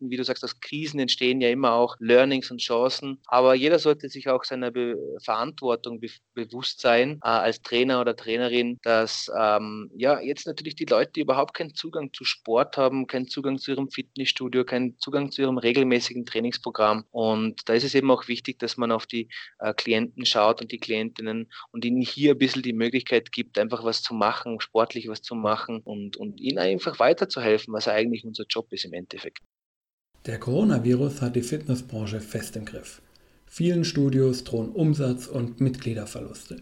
wie du sagst, aus Krisen entstehen ja immer auch Learnings und Chancen. Aber jeder sollte sich auch seiner Be Verantwortung be bewusst sein, äh, als Trainer oder Trainerin, dass ähm, ja jetzt natürlich die Leute, überhaupt keinen Zugang zu Sport haben, keinen Zugang zu ihrem Fitnessstudio, keinen Zugang zu ihrem regelmäßigen Trainingsprogramm. Und da ist es eben auch wichtig, dass man auf die äh, Klienten schaut und die Klientinnen und ihnen hier ein bisschen die Möglichkeit gibt, einfach was zu machen, sportlich was zu machen und, und ihnen einfach weiterzuhelfen, was eigentlich unser Job ist im Endeffekt. Der Coronavirus hat die Fitnessbranche fest im Griff. Vielen Studios drohen Umsatz- und Mitgliederverluste.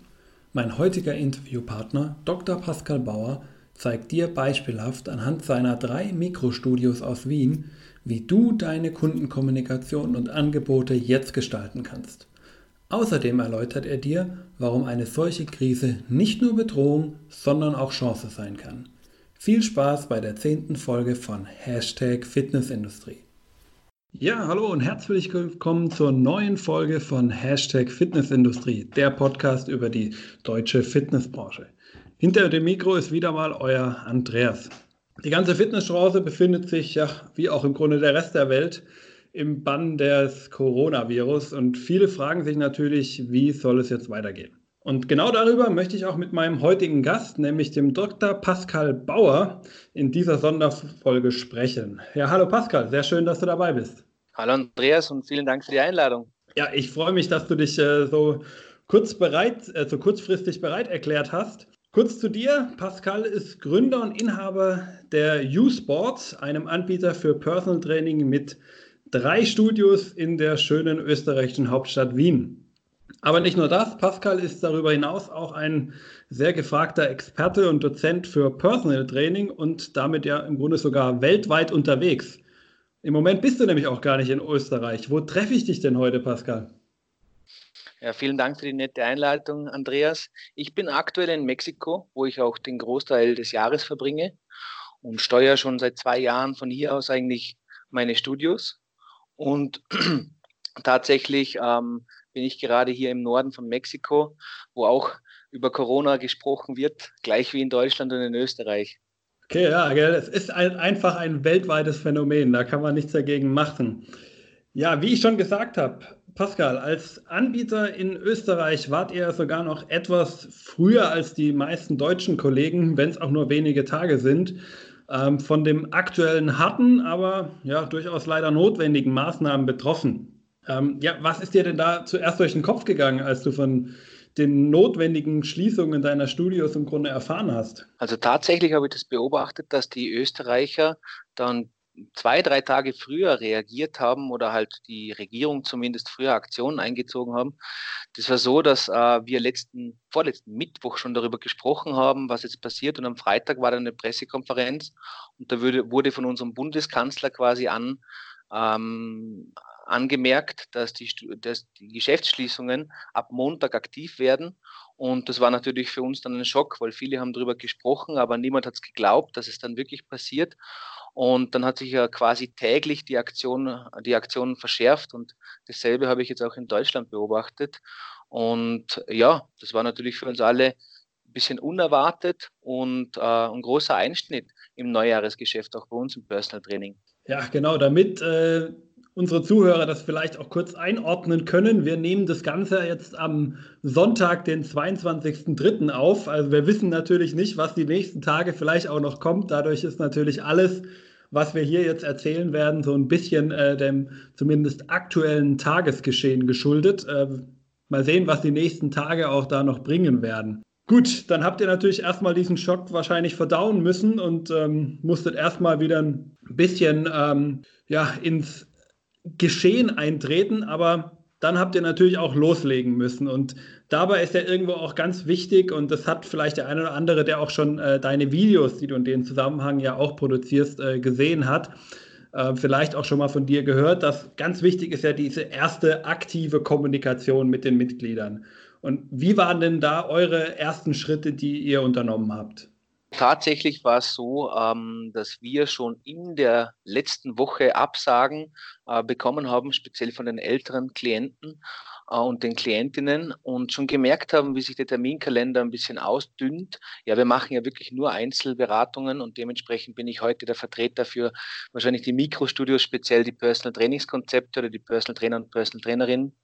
Mein heutiger Interviewpartner, Dr. Pascal Bauer, zeigt dir beispielhaft anhand seiner drei Mikrostudios aus Wien, wie du deine Kundenkommunikation und Angebote jetzt gestalten kannst. Außerdem erläutert er dir, warum eine solche Krise nicht nur Bedrohung, sondern auch Chance sein kann. Viel Spaß bei der zehnten Folge von Hashtag Fitnessindustrie. Ja, hallo und herzlich willkommen zur neuen Folge von Hashtag Fitnessindustrie, der Podcast über die deutsche Fitnessbranche. Hinter dem Mikro ist wieder mal euer Andreas. Die ganze Fitnessbranche befindet sich, ja, wie auch im Grunde der Rest der Welt, im Bann des Coronavirus und viele fragen sich natürlich, wie soll es jetzt weitergehen? Und genau darüber möchte ich auch mit meinem heutigen Gast, nämlich dem Dr. Pascal Bauer, in dieser Sonderfolge sprechen. Ja, hallo Pascal, sehr schön, dass du dabei bist. Hallo Andreas und vielen Dank für die Einladung. Ja, ich freue mich, dass du dich äh, so kurz bereit, äh, so kurzfristig bereit erklärt hast. Kurz zu dir. Pascal ist Gründer und Inhaber der U-Sport, einem Anbieter für Personal Training mit drei Studios in der schönen österreichischen Hauptstadt Wien. Aber nicht nur das, Pascal ist darüber hinaus auch ein sehr gefragter Experte und Dozent für Personal Training und damit ja im Grunde sogar weltweit unterwegs. Im Moment bist du nämlich auch gar nicht in Österreich. Wo treffe ich dich denn heute, Pascal? Ja, vielen Dank für die nette Einleitung, Andreas. Ich bin aktuell in Mexiko, wo ich auch den Großteil des Jahres verbringe und steuere schon seit zwei Jahren von hier aus eigentlich meine Studios. Und tatsächlich ähm, bin ich gerade hier im Norden von Mexiko, wo auch über Corona gesprochen wird, gleich wie in Deutschland und in Österreich. Okay, ja, es ist ein, einfach ein weltweites Phänomen, da kann man nichts dagegen machen. Ja, wie ich schon gesagt habe, Pascal, als Anbieter in Österreich wart ihr sogar noch etwas früher als die meisten deutschen Kollegen, wenn es auch nur wenige Tage sind, ähm, von dem aktuellen harten, aber ja durchaus leider notwendigen Maßnahmen betroffen. Ähm, ja, was ist dir denn da zuerst durch den Kopf gegangen, als du von den notwendigen Schließungen deiner Studios im Grunde erfahren hast? Also tatsächlich habe ich das beobachtet, dass die Österreicher dann zwei, drei Tage früher reagiert haben oder halt die Regierung zumindest früher Aktionen eingezogen haben. Das war so, dass äh, wir letzten, vorletzten Mittwoch schon darüber gesprochen haben, was jetzt passiert. Und am Freitag war dann eine Pressekonferenz und da würde, wurde von unserem Bundeskanzler quasi an, ähm, angemerkt, dass die, dass die Geschäftsschließungen ab Montag aktiv werden. Und das war natürlich für uns dann ein Schock, weil viele haben darüber gesprochen, aber niemand hat es geglaubt, dass es dann wirklich passiert. Und dann hat sich ja quasi täglich die Aktion, die Aktion verschärft und dasselbe habe ich jetzt auch in Deutschland beobachtet. Und ja, das war natürlich für uns alle ein bisschen unerwartet und äh, ein großer Einschnitt im Neujahresgeschäft, auch bei uns im Personal Training. Ja, genau, damit äh, unsere Zuhörer das vielleicht auch kurz einordnen können. Wir nehmen das Ganze jetzt am Sonntag, den 22.03. auf. Also wir wissen natürlich nicht, was die nächsten Tage vielleicht auch noch kommt. Dadurch ist natürlich alles, was wir hier jetzt erzählen werden, so ein bisschen äh, dem zumindest aktuellen Tagesgeschehen geschuldet. Äh, mal sehen, was die nächsten Tage auch da noch bringen werden. Gut, dann habt ihr natürlich erstmal diesen Schock wahrscheinlich verdauen müssen und ähm, musstet erstmal wieder ein bisschen ähm, ja, ins Geschehen eintreten, aber dann habt ihr natürlich auch loslegen müssen. Und dabei ist ja irgendwo auch ganz wichtig, und das hat vielleicht der eine oder andere, der auch schon äh, deine Videos, die du in dem Zusammenhang ja auch produzierst, äh, gesehen hat, äh, vielleicht auch schon mal von dir gehört, dass ganz wichtig ist ja diese erste aktive Kommunikation mit den Mitgliedern. Und wie waren denn da eure ersten Schritte, die ihr unternommen habt? Tatsächlich war es so, ähm, dass wir schon in der letzten Woche Absagen äh, bekommen haben, speziell von den älteren Klienten und den Klientinnen und schon gemerkt haben, wie sich der Terminkalender ein bisschen ausdünnt. Ja, wir machen ja wirklich nur Einzelberatungen und dementsprechend bin ich heute der Vertreter für wahrscheinlich die Mikrostudios, speziell die Personal Trainingskonzepte oder die Personal Trainer und Personal Trainerinnen.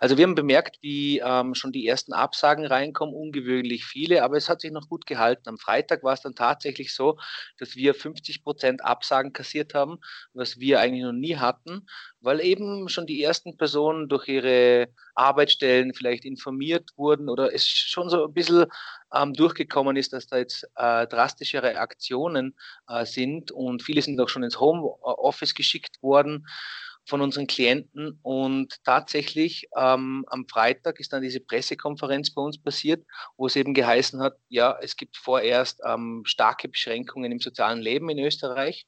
Also wir haben bemerkt, wie ähm, schon die ersten Absagen reinkommen, ungewöhnlich viele, aber es hat sich noch gut gehalten. Am Freitag war es dann tatsächlich so, dass wir 50 Prozent Absagen kassiert haben, was wir eigentlich noch nie hatten, weil eben schon die ersten Personen durch ihre Arbeitsstellen vielleicht informiert wurden oder es schon so ein bisschen ähm, durchgekommen ist, dass da jetzt äh, drastischere Aktionen äh, sind. Und viele sind auch schon ins Homeoffice geschickt worden von unseren Klienten. Und tatsächlich ähm, am Freitag ist dann diese Pressekonferenz bei uns passiert, wo es eben geheißen hat, ja, es gibt vorerst ähm, starke Beschränkungen im sozialen Leben in Österreich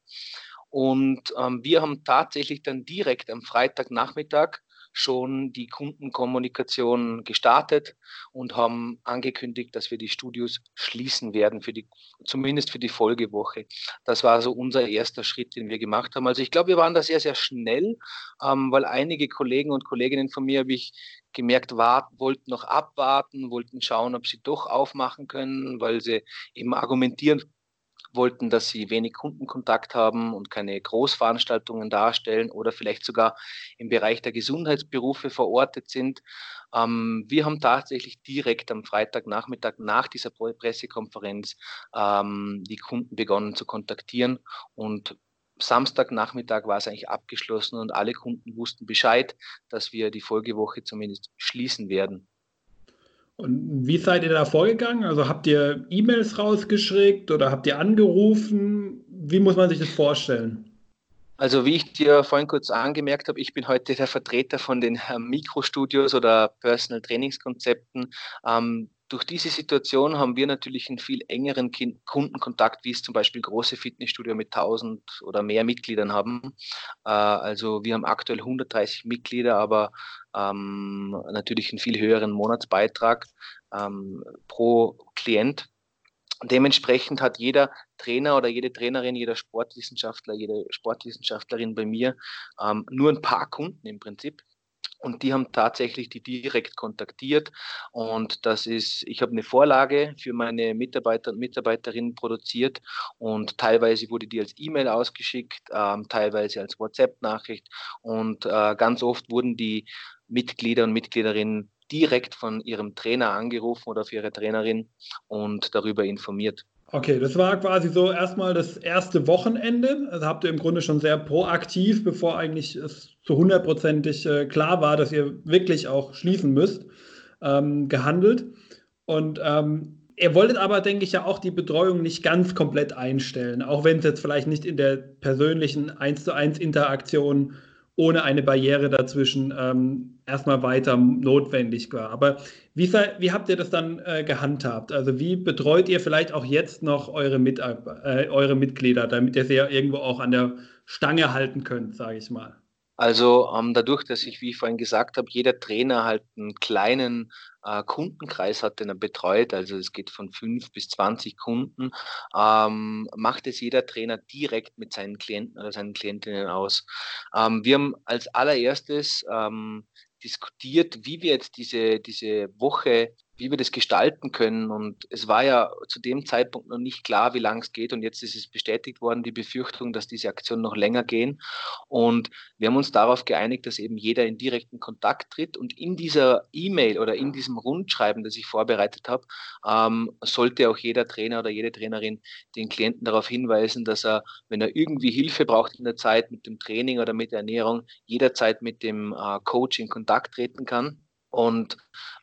und ähm, wir haben tatsächlich dann direkt am Freitagnachmittag schon die Kundenkommunikation gestartet und haben angekündigt, dass wir die Studios schließen werden, für die, zumindest für die Folgewoche. Das war so unser erster Schritt, den wir gemacht haben. Also ich glaube, wir waren da sehr, sehr schnell, ähm, weil einige Kollegen und Kolleginnen von mir, habe ich gemerkt, war, wollten noch abwarten, wollten schauen, ob sie doch aufmachen können, weil sie eben argumentieren wollten, dass sie wenig Kundenkontakt haben und keine Großveranstaltungen darstellen oder vielleicht sogar im Bereich der Gesundheitsberufe verortet sind. Ähm, wir haben tatsächlich direkt am Freitagnachmittag nach dieser Pressekonferenz ähm, die Kunden begonnen zu kontaktieren und Samstagnachmittag war es eigentlich abgeschlossen und alle Kunden wussten Bescheid, dass wir die Folgewoche zumindest schließen werden. Und wie seid ihr da vorgegangen? Also habt ihr E-Mails rausgeschickt oder habt ihr angerufen? Wie muss man sich das vorstellen? Also wie ich dir vorhin kurz angemerkt habe, ich bin heute der Vertreter von den ähm, Mikrostudios oder Personal Trainingskonzepten. Ähm, durch diese Situation haben wir natürlich einen viel engeren Kundenkontakt, wie es zum Beispiel große Fitnessstudio mit 1000 oder mehr Mitgliedern haben. Äh, also wir haben aktuell 130 Mitglieder, aber ähm, natürlich einen viel höheren Monatsbeitrag ähm, pro Klient. Dementsprechend hat jeder Trainer oder jede Trainerin, jeder Sportwissenschaftler, jede Sportwissenschaftlerin bei mir ähm, nur ein paar Kunden im Prinzip. Und die haben tatsächlich die direkt kontaktiert. Und das ist, ich habe eine Vorlage für meine Mitarbeiter und Mitarbeiterinnen produziert und teilweise wurde die als E-Mail ausgeschickt, ähm, teilweise als WhatsApp-Nachricht und äh, ganz oft wurden die Mitglieder und Mitgliederinnen direkt von ihrem Trainer angerufen oder für ihre Trainerin und darüber informiert. Okay, das war quasi so erstmal das erste Wochenende. Also habt ihr im Grunde schon sehr proaktiv, bevor eigentlich es so hundertprozentig äh, klar war, dass ihr wirklich auch schließen müsst, ähm, gehandelt. Und ähm, ihr wolltet aber, denke ich, ja auch die Betreuung nicht ganz komplett einstellen, auch wenn es jetzt vielleicht nicht in der persönlichen 1 zu 1 Interaktion ohne eine Barriere dazwischen ähm, erstmal weiter notwendig war. Aber wie, wie habt ihr das dann äh, gehandhabt? Also wie betreut ihr vielleicht auch jetzt noch eure, Mit äh, eure Mitglieder, damit ihr sie ja irgendwo auch an der Stange halten könnt, sage ich mal? Also ähm, dadurch, dass ich, wie ich vorhin gesagt habe, jeder Trainer halt einen kleinen äh, Kundenkreis hat, den er betreut, also es geht von fünf bis zwanzig Kunden, ähm, macht es jeder Trainer direkt mit seinen Klienten oder seinen Klientinnen aus. Ähm, wir haben als allererstes ähm, diskutiert, wie wir jetzt diese, diese Woche wie wir das gestalten können. Und es war ja zu dem Zeitpunkt noch nicht klar, wie lang es geht. Und jetzt ist es bestätigt worden, die Befürchtung, dass diese Aktionen noch länger gehen. Und wir haben uns darauf geeinigt, dass eben jeder in direkten Kontakt tritt. Und in dieser E-Mail oder in diesem Rundschreiben, das ich vorbereitet habe, ähm, sollte auch jeder Trainer oder jede Trainerin den Klienten darauf hinweisen, dass er, wenn er irgendwie Hilfe braucht in der Zeit mit dem Training oder mit der Ernährung, jederzeit mit dem äh, Coach in Kontakt treten kann und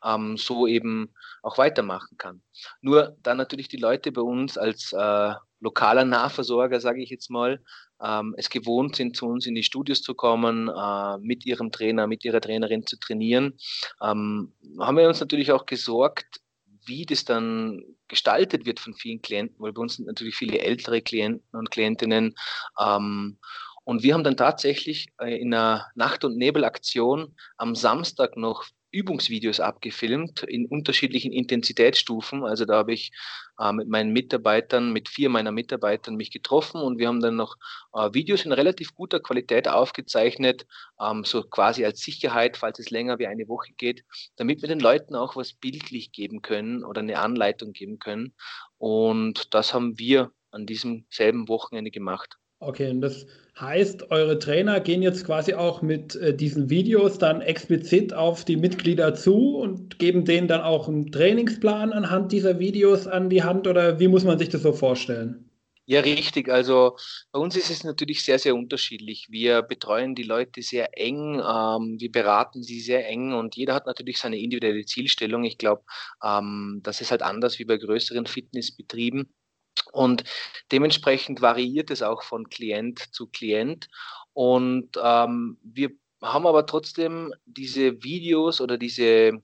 ähm, so eben auch weitermachen kann. Nur dann natürlich die Leute bei uns als äh, lokaler Nahversorger, sage ich jetzt mal, ähm, es gewohnt sind, zu uns in die Studios zu kommen, äh, mit ihrem Trainer, mit ihrer Trainerin zu trainieren, ähm, haben wir uns natürlich auch gesorgt, wie das dann gestaltet wird von vielen Klienten, weil bei uns sind natürlich viele ältere Klienten und Klientinnen. Ähm, und wir haben dann tatsächlich äh, in einer Nacht- und Nebelaktion am Samstag noch Übungsvideos abgefilmt in unterschiedlichen Intensitätsstufen. Also da habe ich äh, mit meinen Mitarbeitern, mit vier meiner Mitarbeitern mich getroffen und wir haben dann noch äh, Videos in relativ guter Qualität aufgezeichnet, ähm, so quasi als Sicherheit, falls es länger wie eine Woche geht, damit wir den Leuten auch was bildlich geben können oder eine Anleitung geben können. Und das haben wir an diesem selben Wochenende gemacht. Okay, und das heißt, eure Trainer gehen jetzt quasi auch mit äh, diesen Videos dann explizit auf die Mitglieder zu und geben denen dann auch einen Trainingsplan anhand dieser Videos an die Hand oder wie muss man sich das so vorstellen? Ja, richtig. Also bei uns ist es natürlich sehr, sehr unterschiedlich. Wir betreuen die Leute sehr eng, ähm, wir beraten sie sehr eng und jeder hat natürlich seine individuelle Zielstellung. Ich glaube, ähm, das ist halt anders wie bei größeren Fitnessbetrieben. Und dementsprechend variiert es auch von Klient zu Klient. Und ähm, wir haben aber trotzdem diese Videos oder diese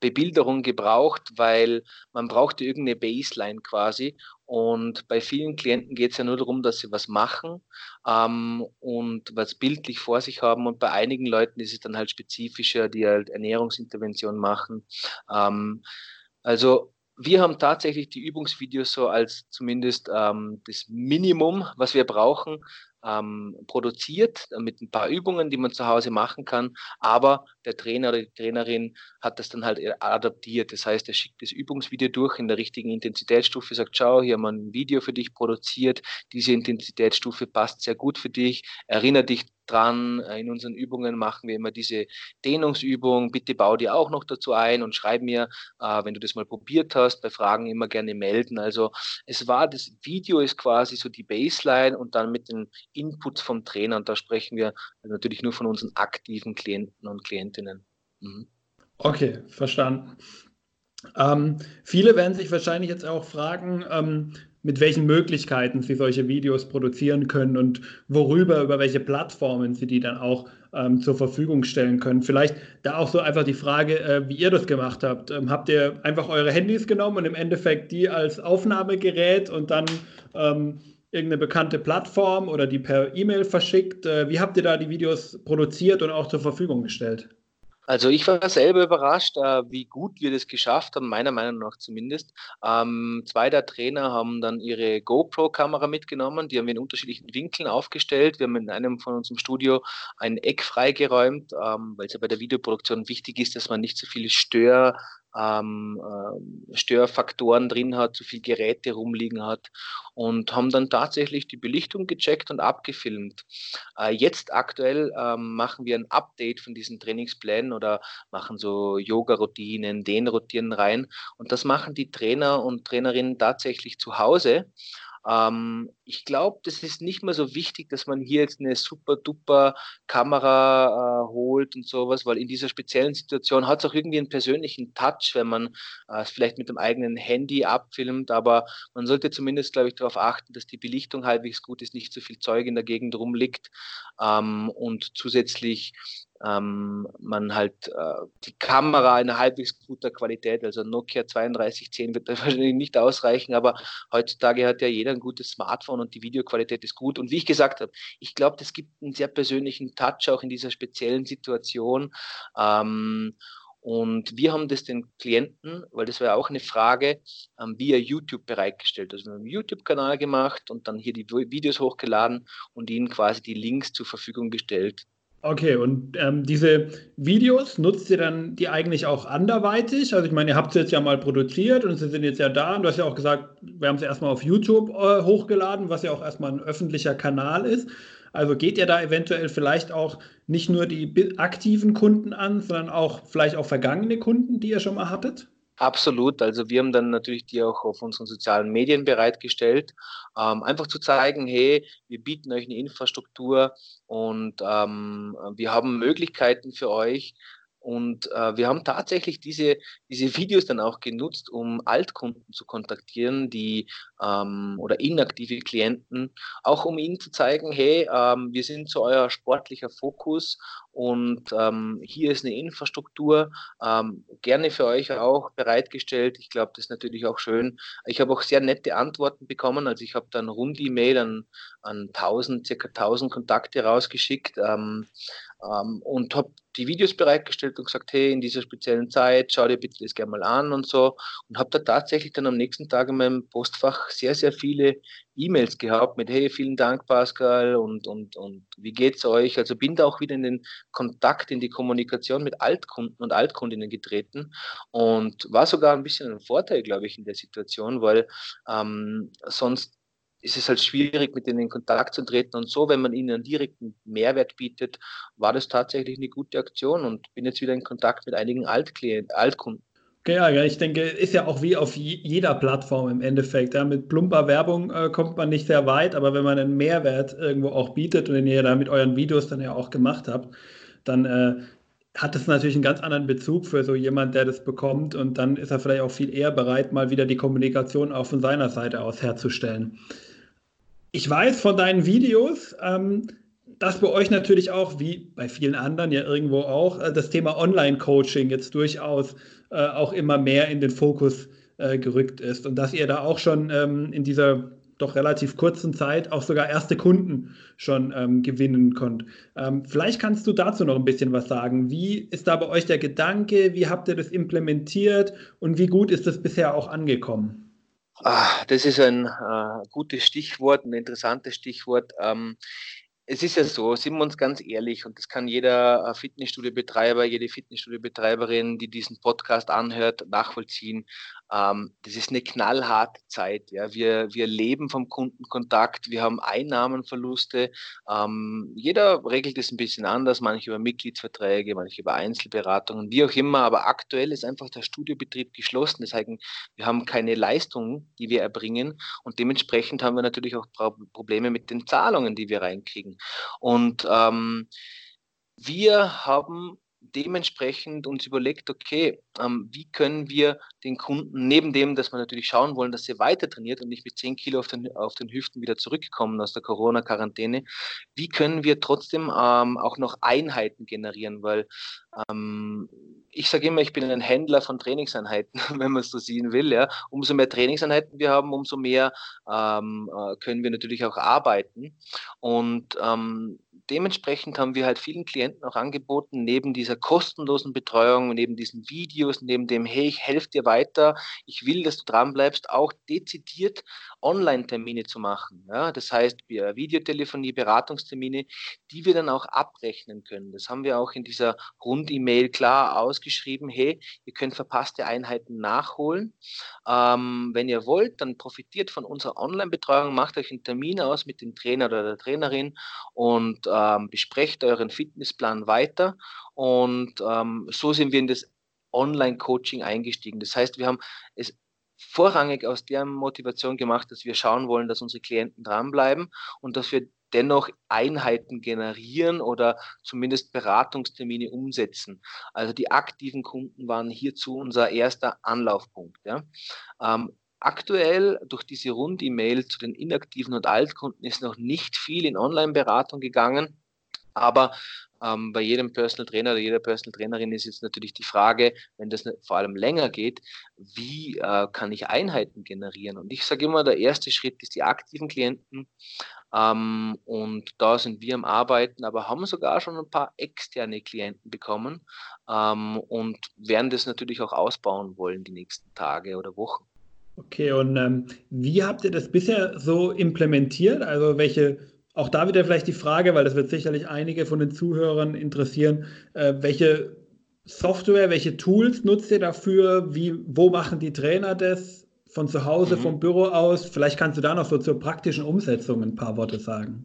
Bebilderung gebraucht, weil man brauchte irgendeine Baseline quasi. Und bei vielen Klienten geht es ja nur darum, dass sie was machen ähm, und was bildlich vor sich haben. Und bei einigen Leuten ist es dann halt spezifischer, die halt Ernährungsintervention machen. Ähm, also wir haben tatsächlich die Übungsvideos so als zumindest ähm, das Minimum, was wir brauchen, ähm, produziert mit ein paar Übungen, die man zu Hause machen kann. Aber der Trainer oder die Trainerin hat das dann halt adaptiert. Das heißt, er schickt das Übungsvideo durch in der richtigen Intensitätsstufe, sagt, schau, hier haben wir ein Video für dich produziert. Diese Intensitätsstufe passt sehr gut für dich. Erinnere dich dran. Äh, in unseren Übungen machen wir immer diese Dehnungsübung. Bitte bau dir auch noch dazu ein und schreib mir, äh, wenn du das mal probiert hast, bei Fragen immer gerne melden. Also es war, das Video ist quasi so die Baseline und dann mit den Inputs vom Trainer. Und da sprechen wir natürlich nur von unseren aktiven Klienten und Klientinnen. Mhm. Okay, verstanden. Ähm, viele werden sich wahrscheinlich jetzt auch fragen, ähm, mit welchen Möglichkeiten sie solche Videos produzieren können und worüber, über welche Plattformen sie die dann auch ähm, zur Verfügung stellen können. Vielleicht da auch so einfach die Frage, äh, wie ihr das gemacht habt. Ähm, habt ihr einfach eure Handys genommen und im Endeffekt die als Aufnahmegerät und dann ähm, irgendeine bekannte Plattform oder die per E-Mail verschickt? Äh, wie habt ihr da die Videos produziert und auch zur Verfügung gestellt? Also ich war selber überrascht, äh, wie gut wir das geschafft haben, meiner Meinung nach zumindest. Ähm, zwei der Trainer haben dann ihre GoPro-Kamera mitgenommen, die haben wir in unterschiedlichen Winkeln aufgestellt. Wir haben in einem von unserem Studio ein Eck freigeräumt, ähm, weil es ja bei der Videoproduktion wichtig ist, dass man nicht so viele Stör ähm, äh, Störfaktoren drin hat, zu viel Geräte rumliegen hat und haben dann tatsächlich die Belichtung gecheckt und abgefilmt. Äh, jetzt aktuell ähm, machen wir ein Update von diesen Trainingsplänen oder machen so Yoga-Routinen, Dehnroutinen rein und das machen die Trainer und Trainerinnen tatsächlich zu Hause ähm, ich glaube, das ist nicht mehr so wichtig, dass man hier jetzt eine super duper Kamera äh, holt und sowas, weil in dieser speziellen Situation hat es auch irgendwie einen persönlichen Touch, wenn man äh, es vielleicht mit dem eigenen Handy abfilmt, aber man sollte zumindest, glaube ich, darauf achten, dass die Belichtung halbwegs gut ist, nicht so viel Zeug in der Gegend rumliegt ähm, und zusätzlich ähm, man halt äh, die Kamera in halbwegs guter Qualität, also Nokia 3210 wird wahrscheinlich nicht ausreichen, aber heutzutage hat ja jeder ein gutes Smartphone und die Videoqualität ist gut. Und wie ich gesagt habe, ich glaube, das gibt einen sehr persönlichen Touch auch in dieser speziellen Situation. Ähm, und wir haben das den Klienten, weil das war ja auch eine Frage, ähm, via YouTube bereitgestellt. Also wir haben einen YouTube-Kanal gemacht und dann hier die Videos hochgeladen und ihnen quasi die Links zur Verfügung gestellt. Okay, und ähm, diese Videos nutzt ihr dann die eigentlich auch anderweitig? Also ich meine, ihr habt sie jetzt ja mal produziert und sie sind jetzt ja da und du hast ja auch gesagt, wir haben sie erstmal auf YouTube äh, hochgeladen, was ja auch erstmal ein öffentlicher Kanal ist. Also geht ihr da eventuell vielleicht auch nicht nur die aktiven Kunden an, sondern auch vielleicht auch vergangene Kunden, die ihr schon mal hattet? Absolut. Also wir haben dann natürlich die auch auf unseren sozialen Medien bereitgestellt, ähm, einfach zu zeigen, hey, wir bieten euch eine Infrastruktur und ähm, wir haben Möglichkeiten für euch, und äh, wir haben tatsächlich diese, diese Videos dann auch genutzt, um Altkunden zu kontaktieren, die ähm, oder inaktive Klienten, auch um ihnen zu zeigen, hey, ähm, wir sind so euer sportlicher Fokus und ähm, hier ist eine Infrastruktur, ähm, gerne für euch auch bereitgestellt. Ich glaube, das ist natürlich auch schön. Ich habe auch sehr nette Antworten bekommen. Also ich habe dann rund E-Mail an an 1000, circa 1000 Kontakte rausgeschickt ähm, ähm, und habe die Videos bereitgestellt und gesagt, hey, in dieser speziellen Zeit, schau dir bitte das gerne mal an und so. Und habe da tatsächlich dann am nächsten Tag in meinem Postfach sehr, sehr viele E-Mails gehabt mit, hey, vielen Dank, Pascal, und, und, und wie geht's euch? Also bin da auch wieder in den Kontakt, in die Kommunikation mit Altkunden und Altkundinnen getreten und war sogar ein bisschen ein Vorteil, glaube ich, in der Situation, weil ähm, sonst ist es halt schwierig, mit denen in Kontakt zu treten. Und so, wenn man ihnen einen direkten Mehrwert bietet, war das tatsächlich eine gute Aktion und bin jetzt wieder in Kontakt mit einigen Altklienten, Altkunden. Okay, ja, ich denke, ist ja auch wie auf jeder Plattform im Endeffekt. Ja, mit plumper Werbung äh, kommt man nicht sehr weit, aber wenn man einen Mehrwert irgendwo auch bietet und den ihr da mit euren Videos dann ja auch gemacht habt, dann äh, hat es natürlich einen ganz anderen Bezug für so jemand, der das bekommt und dann ist er vielleicht auch viel eher bereit, mal wieder die Kommunikation auch von seiner Seite aus herzustellen. Ich weiß von deinen Videos, ähm, dass bei euch natürlich auch, wie bei vielen anderen ja irgendwo auch, äh, das Thema Online-Coaching jetzt durchaus äh, auch immer mehr in den Fokus äh, gerückt ist und dass ihr da auch schon ähm, in dieser doch relativ kurzen Zeit auch sogar erste Kunden schon ähm, gewinnen konnt. Ähm, vielleicht kannst du dazu noch ein bisschen was sagen. Wie ist da bei euch der Gedanke? Wie habt ihr das implementiert und wie gut ist das bisher auch angekommen? Ah, das ist ein äh, gutes Stichwort, ein interessantes Stichwort. Ähm, es ist ja so, sind wir uns ganz ehrlich, und das kann jeder äh, Fitnessstudio-Betreiber, jede Fitnessstudio-Betreiberin, die diesen Podcast anhört, nachvollziehen. Ähm, das ist eine knallharte Zeit. Ja. Wir, wir leben vom Kundenkontakt, wir haben Einnahmenverluste. Ähm, jeder regelt es ein bisschen anders, manche über Mitgliedsverträge, manche über Einzelberatungen, wie auch immer. Aber aktuell ist einfach der Studiobetrieb geschlossen. Das heißt, wir haben keine Leistungen, die wir erbringen. Und dementsprechend haben wir natürlich auch Probleme mit den Zahlungen, die wir reinkriegen. Und ähm, wir haben dementsprechend uns überlegt, okay, ähm, wie können wir den Kunden, neben dem, dass wir natürlich schauen wollen, dass sie weiter trainiert und nicht mit 10 Kilo auf den, auf den Hüften wieder zurückkommen aus der Corona-Quarantäne, wie können wir trotzdem ähm, auch noch Einheiten generieren, weil ähm, ich sage immer, ich bin ein Händler von Trainingseinheiten, wenn man es so sehen will. Ja. Umso mehr Trainingseinheiten wir haben, umso mehr ähm, äh, können wir natürlich auch arbeiten. Und ähm, dementsprechend haben wir halt vielen Klienten auch angeboten, neben dieser kostenlosen Betreuung, neben diesen Videos, neben dem, hey, ich helfe dir weiter, ich will, dass du dran bleibst, auch dezidiert Online-Termine zu machen. Ja? Das heißt, wir Videotelefonie, Beratungstermine, die wir dann auch abrechnen können. Das haben wir auch in dieser Rund-E-Mail klar ausgeschrieben. Hey, ihr könnt verpasste Einheiten nachholen. Ähm, wenn ihr wollt, dann profitiert von unserer Online-Betreuung, macht euch einen Termin aus mit dem Trainer oder der Trainerin und ähm, besprecht euren Fitnessplan weiter. Und ähm, so sind wir in das Online-Coaching eingestiegen. Das heißt, wir haben es vorrangig aus der Motivation gemacht, dass wir schauen wollen, dass unsere Klienten dranbleiben und dass wir dennoch Einheiten generieren oder zumindest Beratungstermine umsetzen. Also die aktiven Kunden waren hierzu unser erster Anlaufpunkt. Ja. Ähm, aktuell durch diese Rund-E-Mail zu den inaktiven und Altkunden ist noch nicht viel in Online-Beratung gegangen. Aber ähm, bei jedem Personal Trainer oder jeder Personal Trainerin ist jetzt natürlich die Frage, wenn das vor allem länger geht, wie äh, kann ich Einheiten generieren? Und ich sage immer, der erste Schritt ist die aktiven Klienten. Ähm, und da sind wir am Arbeiten, aber haben sogar schon ein paar externe Klienten bekommen ähm, und werden das natürlich auch ausbauen wollen die nächsten Tage oder Wochen. Okay, und ähm, wie habt ihr das bisher so implementiert? Also welche auch da wieder vielleicht die Frage, weil das wird sicherlich einige von den Zuhörern interessieren, äh, welche Software, welche Tools nutzt ihr dafür? Wie, wo machen die Trainer das? Von zu Hause, mhm. vom Büro aus? Vielleicht kannst du da noch so zur praktischen Umsetzung ein paar Worte sagen.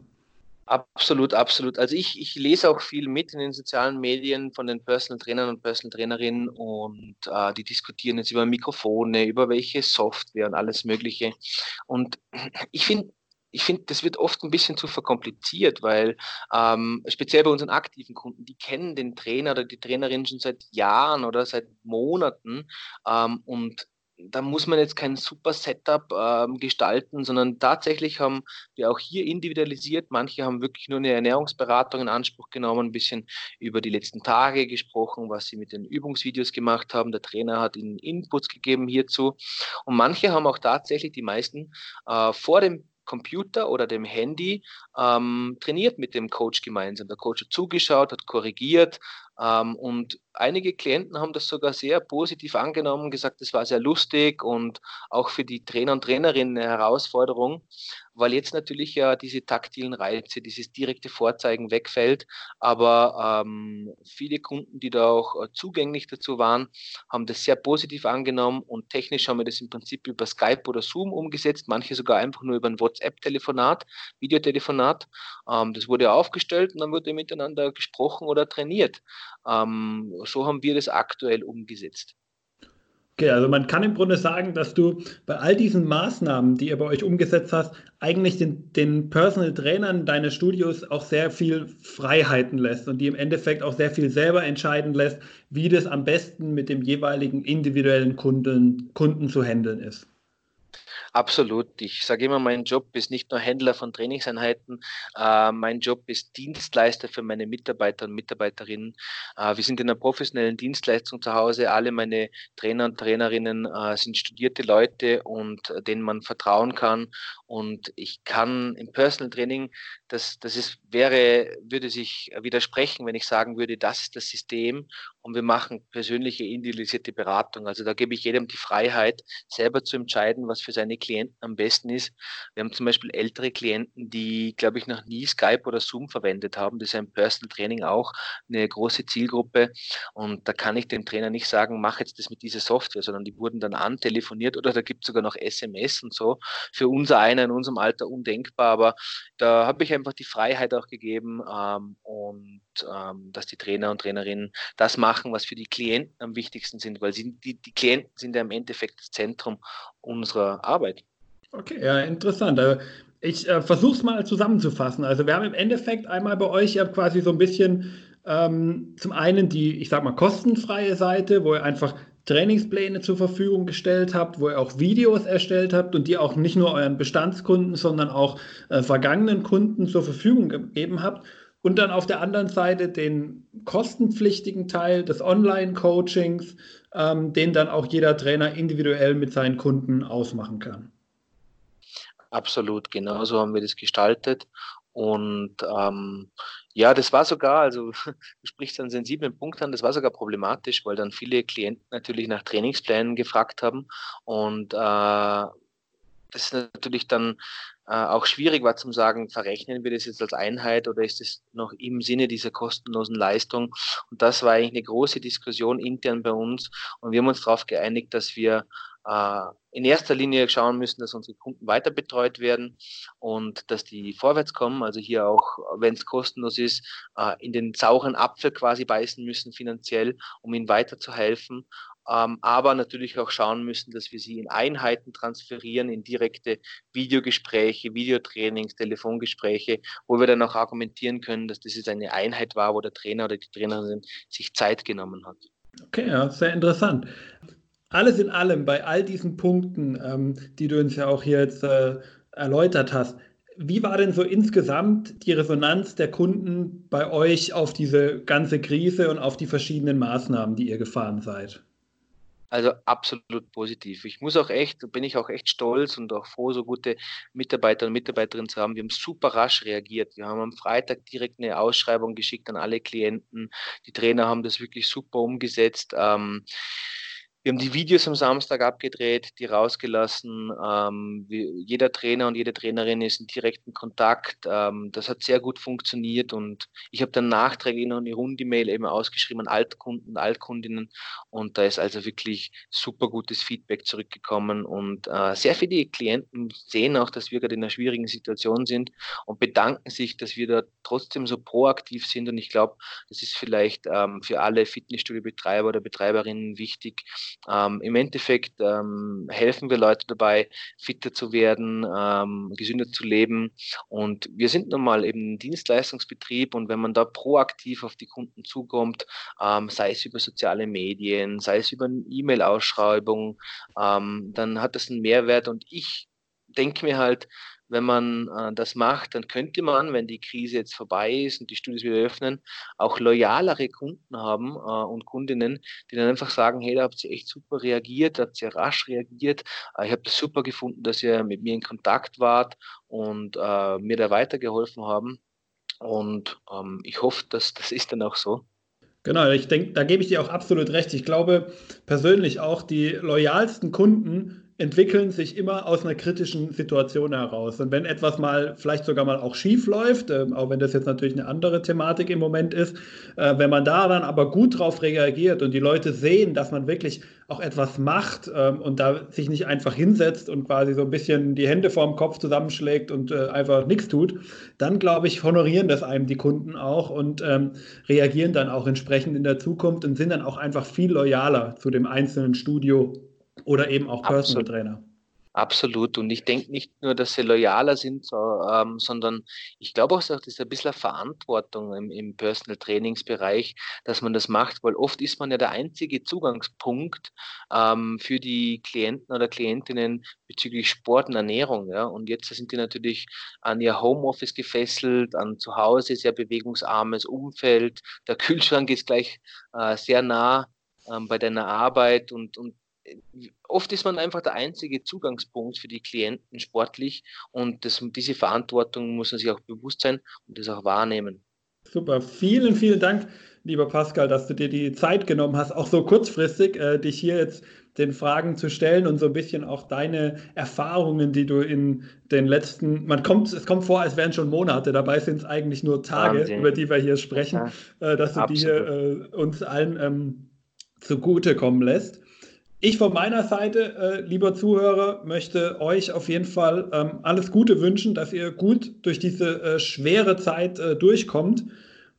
Absolut, absolut. Also ich, ich lese auch viel mit in den sozialen Medien von den Personal Trainern und Personal Trainerinnen und äh, die diskutieren jetzt über Mikrofone, über welche Software und alles Mögliche. Und ich finde, ich finde, das wird oft ein bisschen zu verkompliziert, weil ähm, speziell bei unseren aktiven Kunden, die kennen den Trainer oder die Trainerin schon seit Jahren oder seit Monaten ähm, und da muss man jetzt kein super Setup ähm, gestalten, sondern tatsächlich haben wir auch hier individualisiert. Manche haben wirklich nur eine Ernährungsberatung in Anspruch genommen, ein bisschen über die letzten Tage gesprochen, was sie mit den Übungsvideos gemacht haben. Der Trainer hat ihnen Inputs gegeben hierzu. Und manche haben auch tatsächlich, die meisten, äh, vor dem Computer oder dem Handy ähm, trainiert mit dem Coach gemeinsam. Der Coach hat zugeschaut, hat korrigiert ähm, und einige Klienten haben das sogar sehr positiv angenommen, gesagt, es war sehr lustig und auch für die Trainer und Trainerinnen eine Herausforderung, weil jetzt natürlich ja diese taktilen Reize, dieses direkte Vorzeigen wegfällt. Aber ähm, viele Kunden, die da auch äh, zugänglich dazu waren, haben das sehr positiv angenommen und technisch haben wir das im Prinzip über Skype oder Zoom umgesetzt, manche sogar einfach nur über ein WhatsApp-Telefonat, Videotelefonat. Ähm, das wurde aufgestellt und dann wurde miteinander gesprochen oder trainiert. Ähm, so haben wir das aktuell umgesetzt. Okay, also man kann im Grunde sagen, dass du bei all diesen Maßnahmen, die ihr bei euch umgesetzt hast, eigentlich den, den Personal Trainern deines Studios auch sehr viel Freiheiten lässt und die im Endeffekt auch sehr viel selber entscheiden lässt, wie das am besten mit dem jeweiligen individuellen Kunden, Kunden zu handeln ist. Absolut. Ich sage immer, mein Job ist nicht nur Händler von Trainingseinheiten, äh, mein Job ist Dienstleister für meine Mitarbeiter und Mitarbeiterinnen. Äh, wir sind in einer professionellen Dienstleistung zu Hause. Alle meine Trainer und Trainerinnen äh, sind studierte Leute und äh, denen man vertrauen kann. Und ich kann im Personal Training, das, das ist, wäre, würde sich widersprechen, wenn ich sagen würde, das ist das System und wir machen persönliche individualisierte Beratung. Also da gebe ich jedem die Freiheit, selber zu entscheiden, was für seine Klienten am besten ist. Wir haben zum Beispiel ältere Klienten, die, glaube ich, noch nie Skype oder Zoom verwendet haben. Das ist ein Personal Training auch eine große Zielgruppe. Und da kann ich dem Trainer nicht sagen, mach jetzt das mit dieser Software, sondern die wurden dann antelefoniert oder da gibt es sogar noch SMS und so. Für unser einer in unserem Alter undenkbar, aber da habe ich einfach die Freiheit auch gegeben ähm, und ähm, dass die Trainer und Trainerinnen das machen, was für die Klienten am wichtigsten sind, weil sie, die, die Klienten sind ja im Endeffekt das Zentrum unserer Arbeit. Okay, ja, interessant. Also ich äh, versuche es mal zusammenzufassen. Also wir haben im Endeffekt einmal bei euch quasi so ein bisschen ähm, zum einen die, ich sag mal, kostenfreie Seite, wo ihr einfach Trainingspläne zur Verfügung gestellt habt, wo ihr auch Videos erstellt habt und die auch nicht nur euren Bestandskunden, sondern auch äh, vergangenen Kunden zur Verfügung gegeben habt. Und dann auf der anderen Seite den kostenpflichtigen Teil des Online-Coachings, ähm, den dann auch jeder Trainer individuell mit seinen Kunden ausmachen kann. Absolut, genau so haben wir das gestaltet. Und ähm, ja, das war sogar, also du sprichst einen sensiblen Punkt an, das war sogar problematisch, weil dann viele Klienten natürlich nach Trainingsplänen gefragt haben. Und äh, das ist natürlich dann äh, auch schwierig war zum sagen, verrechnen wir das jetzt als Einheit oder ist es noch im Sinne dieser kostenlosen Leistung? Und das war eigentlich eine große Diskussion intern bei uns und wir haben uns darauf geeinigt, dass wir in erster Linie schauen müssen, dass unsere Kunden weiter betreut werden und dass die vorwärts kommen. Also hier auch, wenn es kostenlos ist, äh, in den sauren Apfel quasi beißen müssen finanziell, um ihnen weiterzuhelfen ähm, aber natürlich auch schauen müssen, dass wir sie in Einheiten transferieren, in direkte Videogespräche, Videotrainings, Telefongespräche, wo wir dann auch argumentieren können, dass das jetzt eine Einheit war, wo der Trainer oder die Trainerin sich Zeit genommen hat. Okay, ja, sehr interessant. Alles in allem, bei all diesen Punkten, ähm, die du uns ja auch hier jetzt äh, erläutert hast, wie war denn so insgesamt die Resonanz der Kunden bei euch auf diese ganze Krise und auf die verschiedenen Maßnahmen, die ihr gefahren seid? Also absolut positiv. Ich muss auch echt, bin ich auch echt stolz und auch froh, so gute Mitarbeiter und Mitarbeiterinnen zu haben. Wir haben super rasch reagiert. Wir haben am Freitag direkt eine Ausschreibung geschickt an alle Klienten. Die Trainer haben das wirklich super umgesetzt. Ähm, wir haben die Videos am Samstag abgedreht, die rausgelassen. Ähm, wir, jeder Trainer und jede Trainerin ist in direkten Kontakt. Ähm, das hat sehr gut funktioniert und ich habe dann nachträglich noch eine Runde-Mail eben ausgeschrieben an Altkunden und Altkundinnen und da ist also wirklich super gutes Feedback zurückgekommen und äh, sehr viele Klienten sehen auch, dass wir gerade in einer schwierigen Situation sind und bedanken sich, dass wir da trotzdem so proaktiv sind und ich glaube, das ist vielleicht ähm, für alle Fitnessstudio-Betreiber oder Betreiberinnen wichtig, ähm, Im Endeffekt ähm, helfen wir Leute dabei, fitter zu werden, ähm, gesünder zu leben. Und wir sind nun mal eben ein Dienstleistungsbetrieb und wenn man da proaktiv auf die Kunden zukommt, ähm, sei es über soziale Medien, sei es über E-Mail-Ausschreibungen, ähm, dann hat das einen Mehrwert und ich denke mir halt, wenn man äh, das macht, dann könnte man, wenn die Krise jetzt vorbei ist und die Studios wieder öffnen, auch loyalere Kunden haben äh, und Kundinnen, die dann einfach sagen, hey, da habt ihr echt super reagiert, da habt ihr rasch reagiert, äh, ich habe das super gefunden, dass ihr mit mir in Kontakt wart und äh, mir da weitergeholfen haben. Und ähm, ich hoffe, dass das ist dann auch so. Genau, ich denke, da gebe ich dir auch absolut recht. Ich glaube persönlich auch, die loyalsten Kunden entwickeln sich immer aus einer kritischen Situation heraus. Und wenn etwas mal vielleicht sogar mal auch schief läuft, äh, auch wenn das jetzt natürlich eine andere Thematik im Moment ist, äh, wenn man da dann aber gut drauf reagiert und die Leute sehen, dass man wirklich auch etwas macht ähm, und da sich nicht einfach hinsetzt und quasi so ein bisschen die Hände vorm Kopf zusammenschlägt und äh, einfach nichts tut, dann glaube ich, honorieren das einem die Kunden auch und ähm, reagieren dann auch entsprechend in der Zukunft und sind dann auch einfach viel loyaler zu dem einzelnen Studio oder eben auch Personal Absolut. Trainer. Absolut. Und ich denke nicht nur, dass sie loyaler sind, so, ähm, sondern ich glaube auch, dass das ein bisschen Verantwortung im, im Personal Trainingsbereich, dass man das macht, weil oft ist man ja der einzige Zugangspunkt ähm, für die Klienten oder Klientinnen bezüglich Sport und Ernährung. Ja? Und jetzt sind die natürlich an ihr Homeoffice gefesselt, an zu Hause sehr bewegungsarmes Umfeld. Der Kühlschrank ist gleich äh, sehr nah ähm, bei deiner Arbeit und, und oft ist man einfach der einzige Zugangspunkt für die Klienten sportlich und das, diese Verantwortung muss man sich auch bewusst sein und das auch wahrnehmen. Super, vielen, vielen Dank, lieber Pascal, dass du dir die Zeit genommen hast, auch so kurzfristig, äh, dich hier jetzt den Fragen zu stellen und so ein bisschen auch deine Erfahrungen, die du in den letzten, man kommt, es kommt vor, als wären schon Monate, dabei sind es eigentlich nur Tage, Wahnsinn. über die wir hier sprechen, ja, äh, dass du absolut. die hier äh, uns allen ähm, zugutekommen lässt. Ich von meiner Seite, äh, lieber Zuhörer, möchte euch auf jeden Fall ähm, alles Gute wünschen, dass ihr gut durch diese äh, schwere Zeit äh, durchkommt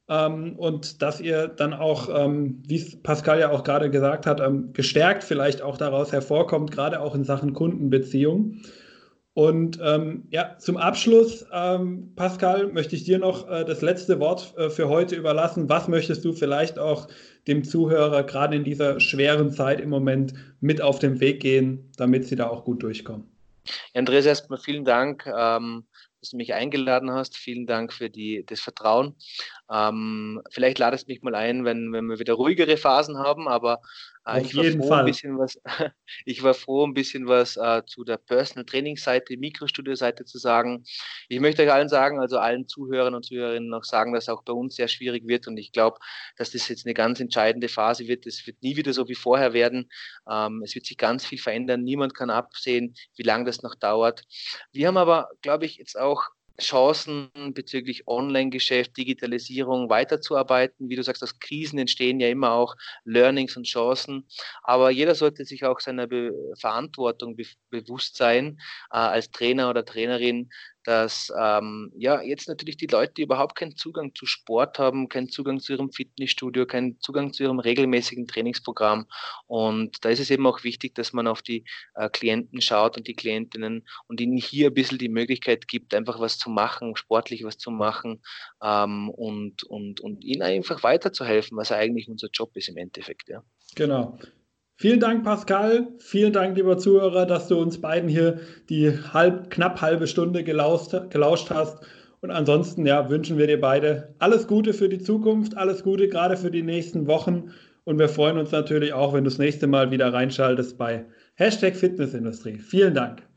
ähm, und dass ihr dann auch, ähm, wie Pascal ja auch gerade gesagt hat, ähm, gestärkt vielleicht auch daraus hervorkommt, gerade auch in Sachen Kundenbeziehung. Und ähm, ja, zum Abschluss, ähm, Pascal, möchte ich dir noch äh, das letzte Wort äh, für heute überlassen. Was möchtest du vielleicht auch dem Zuhörer gerade in dieser schweren Zeit im Moment mit auf den Weg gehen, damit sie da auch gut durchkommen? Andreas, erstmal vielen Dank. Ähm, dass du mich eingeladen hast. Vielen Dank für die, das Vertrauen. Ähm, vielleicht ladest mich mal ein, wenn, wenn wir wieder ruhigere Phasen haben, aber äh, Auf jeden Fall. Ein bisschen was, ich war froh, ein bisschen was äh, zu der Personal Training Seite, Mikrostudio Seite zu sagen. Ich möchte euch allen sagen, also allen Zuhörern und Zuhörerinnen noch sagen, dass auch bei uns sehr schwierig wird und ich glaube, dass das jetzt eine ganz entscheidende Phase wird. Es wird nie wieder so wie vorher werden. Ähm, es wird sich ganz viel verändern. Niemand kann absehen, wie lange das noch dauert. Wir haben aber, glaube ich, jetzt auch Chancen bezüglich Online-Geschäft, Digitalisierung weiterzuarbeiten. Wie du sagst, aus Krisen entstehen ja immer auch Learnings und Chancen. Aber jeder sollte sich auch seiner Be Verantwortung be bewusst sein, äh, als Trainer oder Trainerin, dass ähm, ja jetzt natürlich die Leute, die überhaupt keinen Zugang zu Sport haben, keinen Zugang zu ihrem Fitnessstudio, keinen Zugang zu ihrem regelmäßigen Trainingsprogramm. Und da ist es eben auch wichtig, dass man auf die äh, Klienten schaut und die Klientinnen und ihnen hier ein bisschen die Möglichkeit gibt, einfach was zu machen, sportlich was zu machen ähm, und, und, und ihnen einfach weiterzuhelfen, was eigentlich unser Job ist im Endeffekt. Ja. Genau. Vielen Dank, Pascal. Vielen Dank, lieber Zuhörer, dass du uns beiden hier die halb, knapp halbe Stunde gelauscht, gelauscht hast. Und ansonsten ja, wünschen wir dir beide alles Gute für die Zukunft, alles Gute gerade für die nächsten Wochen. Und wir freuen uns natürlich auch, wenn du das nächste Mal wieder reinschaltest bei Hashtag Fitnessindustrie. Vielen Dank.